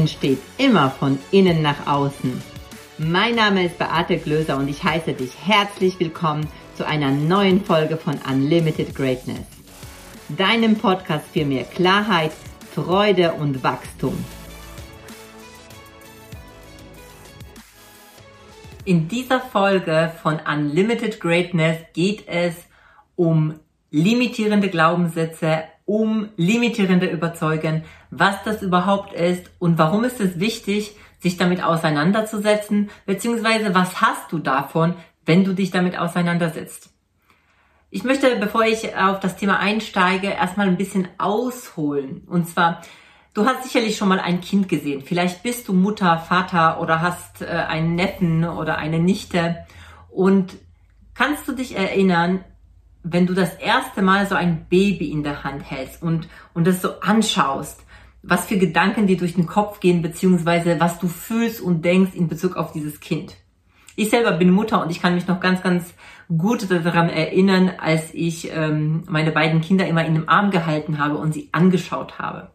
Entsteht immer von innen nach außen. Mein Name ist Beate Glöser und ich heiße dich herzlich willkommen zu einer neuen Folge von Unlimited Greatness. Deinem Podcast für mehr Klarheit, Freude und Wachstum. In dieser Folge von Unlimited Greatness geht es um limitierende Glaubenssätze, um limitierende Überzeugen, was das überhaupt ist und warum ist es wichtig, sich damit auseinanderzusetzen, beziehungsweise was hast du davon, wenn du dich damit auseinandersetzt. Ich möchte, bevor ich auf das Thema einsteige, erstmal ein bisschen ausholen. Und zwar, du hast sicherlich schon mal ein Kind gesehen. Vielleicht bist du Mutter, Vater oder hast äh, einen Neffen oder eine Nichte. Und kannst du dich erinnern, wenn du das erste Mal so ein Baby in der Hand hältst und, und das so anschaust, was für Gedanken dir durch den Kopf gehen, beziehungsweise was du fühlst und denkst in Bezug auf dieses Kind. Ich selber bin Mutter und ich kann mich noch ganz, ganz gut daran erinnern, als ich ähm, meine beiden Kinder immer in dem Arm gehalten habe und sie angeschaut habe.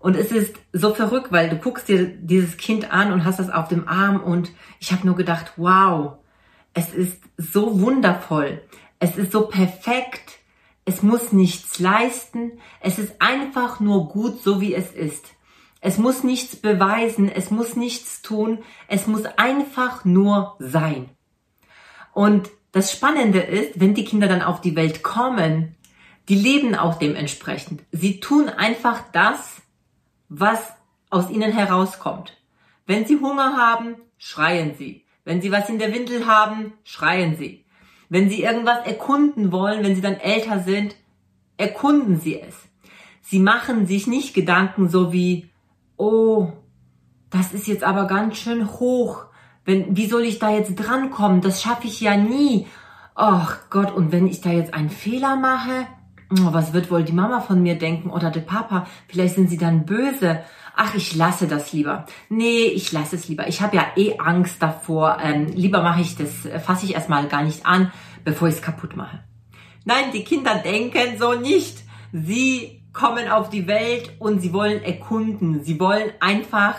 Und es ist so verrückt, weil du guckst dir dieses Kind an und hast das auf dem Arm und ich habe nur gedacht, wow, es ist so wundervoll. Es ist so perfekt. Es muss nichts leisten. Es ist einfach nur gut, so wie es ist. Es muss nichts beweisen. Es muss nichts tun. Es muss einfach nur sein. Und das Spannende ist, wenn die Kinder dann auf die Welt kommen, die leben auch dementsprechend. Sie tun einfach das, was aus ihnen herauskommt. Wenn sie Hunger haben, schreien sie. Wenn sie was in der Windel haben, schreien sie. Wenn Sie irgendwas erkunden wollen, wenn Sie dann älter sind, erkunden Sie es. Sie machen sich nicht Gedanken so wie, oh, das ist jetzt aber ganz schön hoch. Wenn, wie soll ich da jetzt drankommen? Das schaffe ich ja nie. Ach Gott, und wenn ich da jetzt einen Fehler mache, oh, was wird wohl die Mama von mir denken oder der Papa? Vielleicht sind sie dann böse ach, ich lasse das lieber. Nee, ich lasse es lieber. Ich habe ja eh Angst davor. Ähm, lieber mache ich das, äh, fasse ich erstmal gar nicht an, bevor ich es kaputt mache. Nein, die Kinder denken so nicht. Sie kommen auf die Welt und sie wollen erkunden. Sie wollen einfach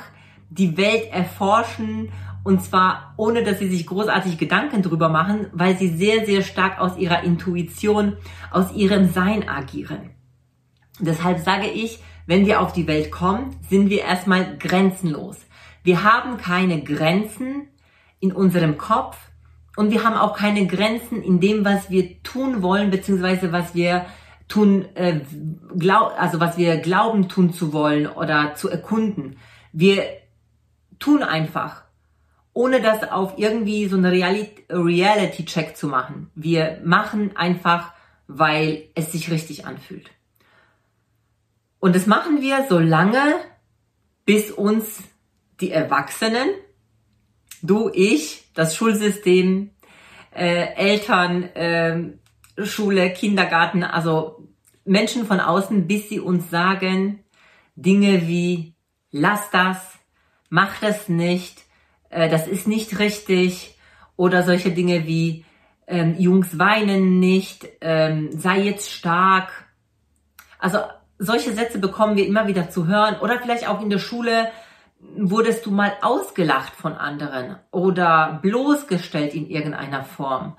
die Welt erforschen und zwar ohne, dass sie sich großartig Gedanken drüber machen, weil sie sehr, sehr stark aus ihrer Intuition, aus ihrem Sein agieren. Deshalb sage ich, wenn wir auf die Welt kommen, sind wir erstmal grenzenlos. Wir haben keine Grenzen in unserem Kopf und wir haben auch keine Grenzen in dem, was wir tun wollen, beziehungsweise was wir tun, äh, glaub, also was wir glauben tun zu wollen oder zu erkunden. Wir tun einfach, ohne das auf irgendwie so eine Reality-Check zu machen. Wir machen einfach, weil es sich richtig anfühlt. Und das machen wir so lange, bis uns die Erwachsenen, du, ich, das Schulsystem, äh, Eltern, äh, Schule, Kindergarten, also Menschen von außen, bis sie uns sagen Dinge wie, lass das, mach das nicht, äh, das ist nicht richtig oder solche Dinge wie, ähm, Jungs weinen nicht, ähm, sei jetzt stark. Also solche Sätze bekommen wir immer wieder zu hören oder vielleicht auch in der Schule wurdest du mal ausgelacht von anderen oder bloßgestellt in irgendeiner Form.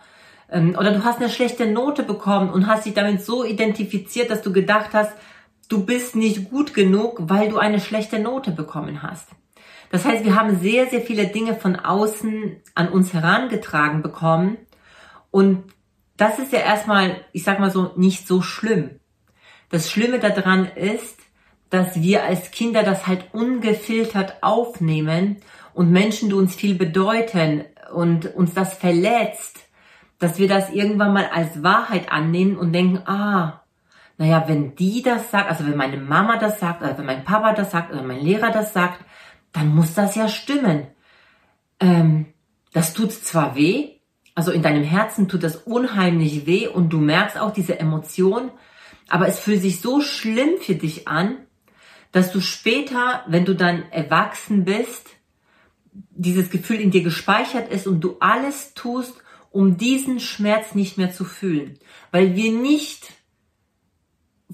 Ähm, oder du hast eine schlechte Note bekommen und hast dich damit so identifiziert, dass du gedacht hast, du bist nicht gut genug, weil du eine schlechte Note bekommen hast. Das heißt, wir haben sehr, sehr viele Dinge von außen an uns herangetragen bekommen und das ist ja erstmal, ich sag mal so, nicht so schlimm. Das Schlimme daran ist, dass wir als Kinder das halt ungefiltert aufnehmen und Menschen, die uns viel bedeuten und uns das verletzt, dass wir das irgendwann mal als Wahrheit annehmen und denken, ah, naja, wenn die das sagt, also wenn meine Mama das sagt, oder wenn mein Papa das sagt, oder mein Lehrer das sagt, dann muss das ja stimmen. Ähm, das tut zwar weh, also in deinem Herzen tut das unheimlich weh und du merkst auch diese Emotion, aber es fühlt sich so schlimm für dich an, dass du später, wenn du dann erwachsen bist, dieses Gefühl in dir gespeichert ist und du alles tust, um diesen Schmerz nicht mehr zu fühlen. Weil wir nicht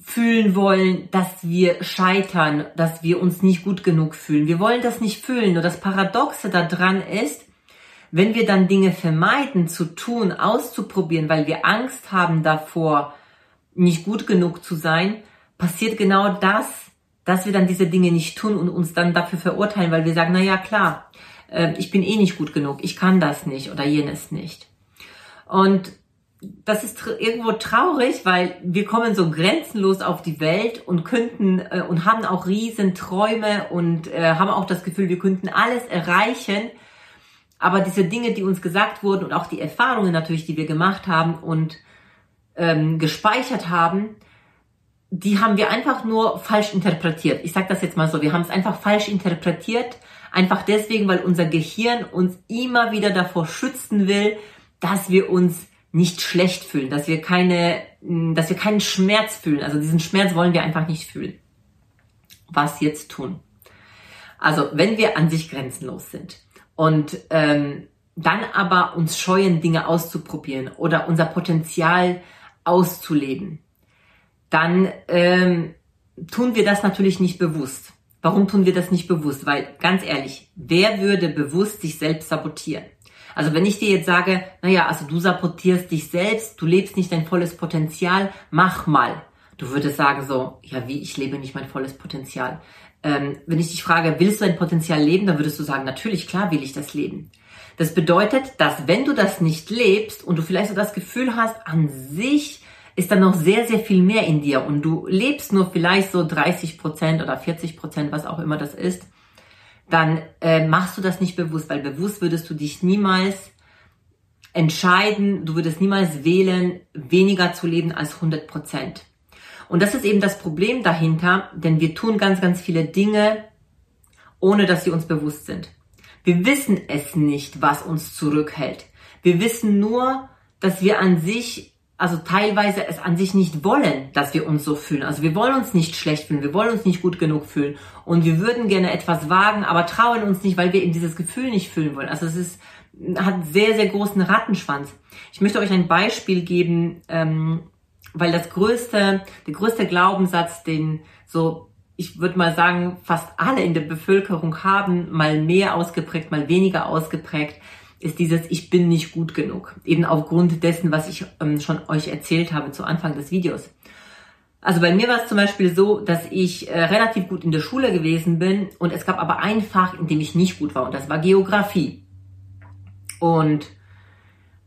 fühlen wollen, dass wir scheitern, dass wir uns nicht gut genug fühlen. Wir wollen das nicht fühlen. Nur das Paradoxe daran ist, wenn wir dann Dinge vermeiden zu tun, auszuprobieren, weil wir Angst haben davor, nicht gut genug zu sein, passiert genau das, dass wir dann diese Dinge nicht tun und uns dann dafür verurteilen, weil wir sagen, na ja, klar, äh, ich bin eh nicht gut genug, ich kann das nicht oder jenes nicht. Und das ist irgendwo traurig, weil wir kommen so grenzenlos auf die Welt und könnten äh, und haben auch riesen Träume und äh, haben auch das Gefühl, wir könnten alles erreichen. Aber diese Dinge, die uns gesagt wurden und auch die Erfahrungen natürlich, die wir gemacht haben und ähm, gespeichert haben, die haben wir einfach nur falsch interpretiert. Ich sage das jetzt mal so, wir haben es einfach falsch interpretiert, einfach deswegen, weil unser Gehirn uns immer wieder davor schützen will, dass wir uns nicht schlecht fühlen, dass wir keine, dass wir keinen Schmerz fühlen. Also diesen Schmerz wollen wir einfach nicht fühlen. Was jetzt tun? Also wenn wir an sich grenzenlos sind und ähm, dann aber uns scheuen, Dinge auszuprobieren oder unser Potenzial auszuleben, dann ähm, tun wir das natürlich nicht bewusst. Warum tun wir das nicht bewusst? Weil ganz ehrlich, wer würde bewusst sich selbst sabotieren? Also wenn ich dir jetzt sage, naja, also du sabotierst dich selbst, du lebst nicht dein volles Potenzial, mach mal. Du würdest sagen so, ja wie, ich lebe nicht mein volles Potenzial. Ähm, wenn ich dich frage, willst du dein Potenzial leben, dann würdest du sagen, natürlich, klar will ich das leben. Das bedeutet, dass wenn du das nicht lebst und du vielleicht so das Gefühl hast, an sich ist dann noch sehr, sehr viel mehr in dir und du lebst nur vielleicht so 30 Prozent oder 40 Prozent, was auch immer das ist, dann äh, machst du das nicht bewusst, weil bewusst würdest du dich niemals entscheiden, du würdest niemals wählen, weniger zu leben als 100 Prozent. Und das ist eben das Problem dahinter, denn wir tun ganz, ganz viele Dinge, ohne dass sie uns bewusst sind. Wir wissen es nicht, was uns zurückhält. Wir wissen nur, dass wir an sich also teilweise es an sich nicht wollen, dass wir uns so fühlen. Also wir wollen uns nicht schlecht fühlen, wir wollen uns nicht gut genug fühlen und wir würden gerne etwas wagen, aber trauen uns nicht, weil wir eben dieses Gefühl nicht fühlen wollen. Also es ist hat sehr sehr großen Rattenschwanz. Ich möchte euch ein Beispiel geben, ähm, weil das größte, der größte Glaubenssatz, den so ich würde mal sagen, fast alle in der Bevölkerung haben, mal mehr ausgeprägt, mal weniger ausgeprägt, ist dieses Ich bin nicht gut genug. Eben aufgrund dessen, was ich ähm, schon euch erzählt habe zu Anfang des Videos. Also bei mir war es zum Beispiel so, dass ich äh, relativ gut in der Schule gewesen bin und es gab aber ein Fach, in dem ich nicht gut war und das war Geografie. Und,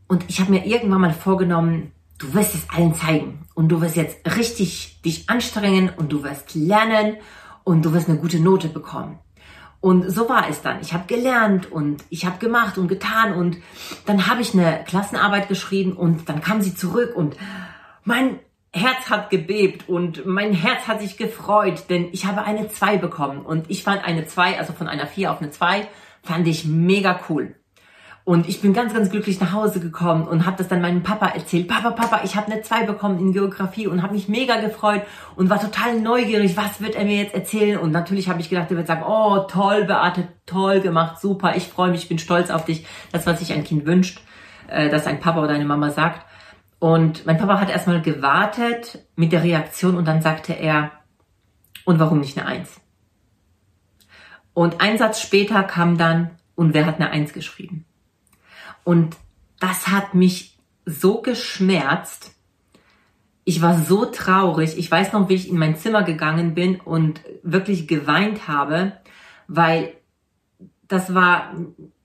und ich habe mir irgendwann mal vorgenommen, du wirst es allen zeigen und du wirst jetzt richtig dich anstrengen und du wirst lernen und du wirst eine gute Note bekommen. Und so war es dann. Ich habe gelernt und ich habe gemacht und getan und dann habe ich eine Klassenarbeit geschrieben und dann kam sie zurück und mein Herz hat gebebt und mein Herz hat sich gefreut, denn ich habe eine 2 bekommen und ich fand eine 2, also von einer 4 auf eine 2, fand ich mega cool. Und ich bin ganz, ganz glücklich nach Hause gekommen und habe das dann meinem Papa erzählt. Papa, Papa, ich habe eine 2 bekommen in Geografie und habe mich mega gefreut und war total neugierig, was wird er mir jetzt erzählen? Und natürlich habe ich gedacht, er wird sagen, oh, toll, Beate, toll gemacht, super, ich freue mich, ich bin stolz auf dich. Das, was sich ein Kind wünscht, äh, dass ein Papa oder eine Mama sagt. Und mein Papa hat erstmal gewartet mit der Reaktion und dann sagte er, und warum nicht eine Eins? Und ein Satz später kam dann, und wer hat eine Eins geschrieben? Und das hat mich so geschmerzt. Ich war so traurig. Ich weiß noch, wie ich in mein Zimmer gegangen bin und wirklich geweint habe, weil das war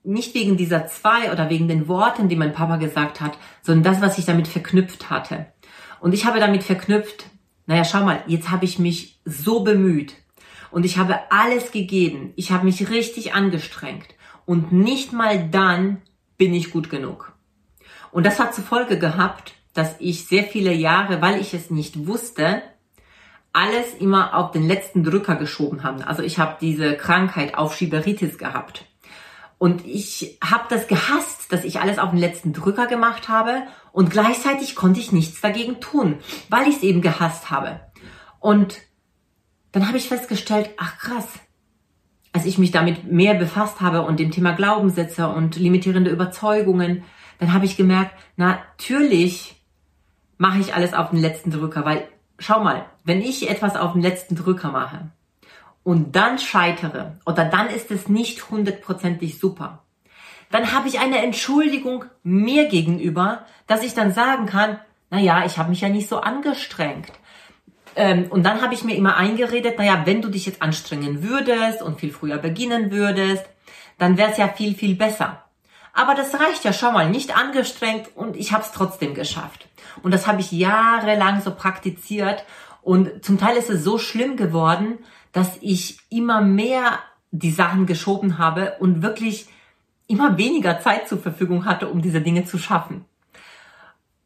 nicht wegen dieser zwei oder wegen den Worten, die mein Papa gesagt hat, sondern das, was ich damit verknüpft hatte. Und ich habe damit verknüpft, naja, schau mal, jetzt habe ich mich so bemüht und ich habe alles gegeben. Ich habe mich richtig angestrengt. Und nicht mal dann bin ich gut genug. Und das hat zur Folge gehabt, dass ich sehr viele Jahre, weil ich es nicht wusste, alles immer auf den letzten Drücker geschoben habe. Also ich habe diese Krankheit auf Schieberitis gehabt. Und ich habe das gehasst, dass ich alles auf den letzten Drücker gemacht habe und gleichzeitig konnte ich nichts dagegen tun, weil ich es eben gehasst habe. Und dann habe ich festgestellt, ach krass, als ich mich damit mehr befasst habe und dem Thema Glaubenssätze und limitierende Überzeugungen, dann habe ich gemerkt, natürlich mache ich alles auf den letzten Drücker, weil schau mal, wenn ich etwas auf den letzten Drücker mache und dann scheitere oder dann ist es nicht hundertprozentig super, dann habe ich eine Entschuldigung mir gegenüber, dass ich dann sagen kann, na ja, ich habe mich ja nicht so angestrengt. Ähm, und dann habe ich mir immer eingeredet, na ja, wenn du dich jetzt anstrengen würdest und viel früher beginnen würdest, dann wäre es ja viel, viel besser. Aber das reicht ja schon mal, nicht angestrengt und ich habe es trotzdem geschafft. Und das habe ich jahrelang so praktiziert und zum Teil ist es so schlimm geworden, dass ich immer mehr die Sachen geschoben habe und wirklich immer weniger Zeit zur Verfügung hatte, um diese Dinge zu schaffen.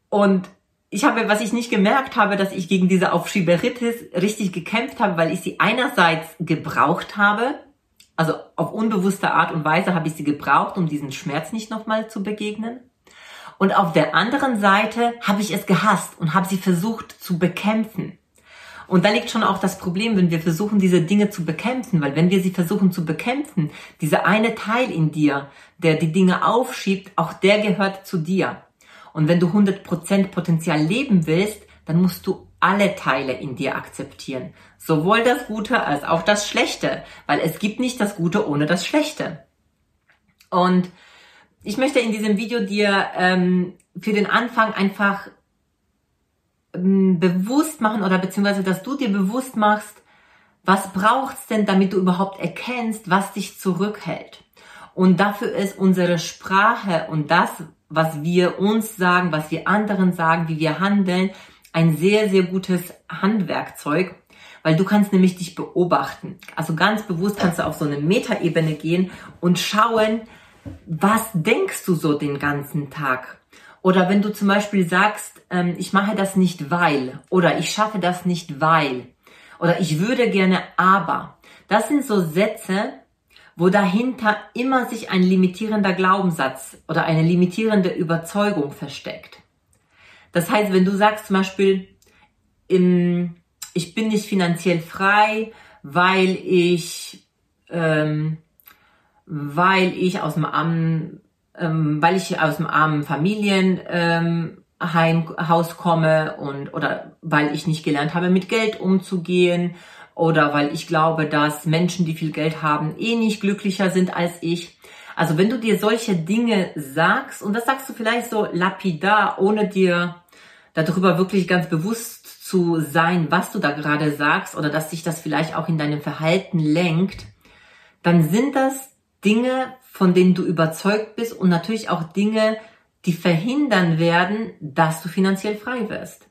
Und ich habe, was ich nicht gemerkt habe, dass ich gegen diese Aufschieberitis richtig gekämpft habe, weil ich sie einerseits gebraucht habe, also auf unbewusste Art und Weise habe ich sie gebraucht, um diesen Schmerz nicht nochmal zu begegnen. Und auf der anderen Seite habe ich es gehasst und habe sie versucht zu bekämpfen. Und da liegt schon auch das Problem, wenn wir versuchen, diese Dinge zu bekämpfen, weil wenn wir sie versuchen zu bekämpfen, dieser eine Teil in dir, der die Dinge aufschiebt, auch der gehört zu dir. Und wenn du 100% Potenzial leben willst, dann musst du alle Teile in dir akzeptieren. Sowohl das Gute als auch das Schlechte, weil es gibt nicht das Gute ohne das Schlechte. Und ich möchte in diesem Video dir ähm, für den Anfang einfach ähm, bewusst machen oder beziehungsweise, dass du dir bewusst machst, was braucht's denn, damit du überhaupt erkennst, was dich zurückhält. Und dafür ist unsere Sprache und das, was wir uns sagen, was wir anderen sagen, wie wir handeln, ein sehr, sehr gutes Handwerkzeug, weil du kannst nämlich dich beobachten. Also ganz bewusst kannst du auf so eine Metaebene gehen und schauen, was denkst du so den ganzen Tag? Oder wenn du zum Beispiel sagst, ähm, ich mache das nicht weil oder ich schaffe das nicht weil oder ich würde gerne aber. Das sind so Sätze, wo dahinter immer sich ein limitierender Glaubenssatz oder eine limitierende Überzeugung versteckt. Das heißt, wenn du sagst zum Beispiel, ich bin nicht finanziell frei, weil ich, ähm, weil ich aus dem Amt ähm, weil ich aus dem armen Familienheim ähm, Haus komme und oder weil ich nicht gelernt habe, mit Geld umzugehen oder weil ich glaube, dass Menschen, die viel Geld haben, eh nicht glücklicher sind als ich. Also wenn du dir solche Dinge sagst und das sagst du vielleicht so lapidar, ohne dir darüber wirklich ganz bewusst zu sein, was du da gerade sagst oder dass sich das vielleicht auch in deinem Verhalten lenkt, dann sind das Dinge, von denen du überzeugt bist und natürlich auch Dinge, die verhindern werden, dass du finanziell frei wirst.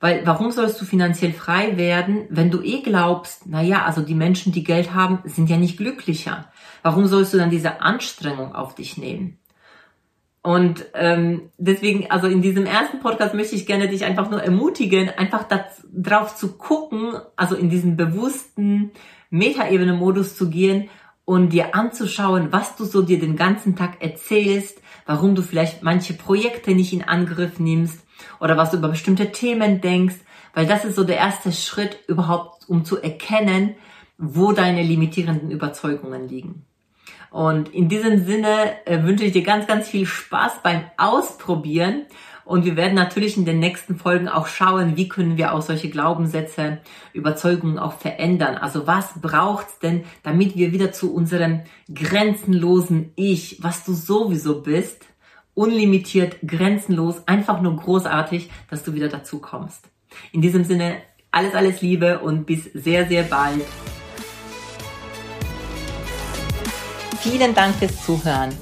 Weil warum sollst du finanziell frei werden, wenn du eh glaubst, na ja, also die Menschen, die Geld haben, sind ja nicht glücklicher. Warum sollst du dann diese Anstrengung auf dich nehmen? Und ähm, deswegen, also in diesem ersten Podcast möchte ich gerne dich einfach nur ermutigen, einfach darauf zu gucken, also in diesen bewussten Metaebene-Modus zu gehen und dir anzuschauen, was du so dir den ganzen Tag erzählst, warum du vielleicht manche Projekte nicht in Angriff nimmst oder was du über bestimmte Themen denkst, weil das ist so der erste Schritt überhaupt, um zu erkennen, wo deine limitierenden Überzeugungen liegen. Und in diesem Sinne äh, wünsche ich dir ganz, ganz viel Spaß beim Ausprobieren und wir werden natürlich in den nächsten Folgen auch schauen, wie können wir auch solche Glaubenssätze, Überzeugungen auch verändern. Also was braucht's denn, damit wir wieder zu unserem grenzenlosen Ich, was du sowieso bist, unlimitiert, grenzenlos, einfach nur großartig, dass du wieder dazu kommst. In diesem Sinne, alles, alles Liebe und bis sehr, sehr bald. Vielen Dank fürs Zuhören.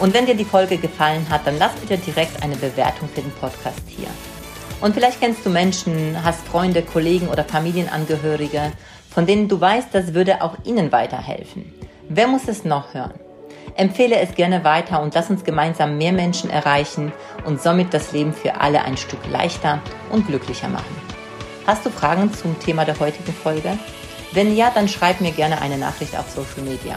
Und wenn dir die Folge gefallen hat, dann lass bitte direkt eine Bewertung für den Podcast hier. Und vielleicht kennst du Menschen, hast Freunde, Kollegen oder Familienangehörige, von denen du weißt, das würde auch ihnen weiterhelfen. Wer muss es noch hören? Empfehle es gerne weiter und lass uns gemeinsam mehr Menschen erreichen und somit das Leben für alle ein Stück leichter und glücklicher machen. Hast du Fragen zum Thema der heutigen Folge? Wenn ja, dann schreib mir gerne eine Nachricht auf Social Media.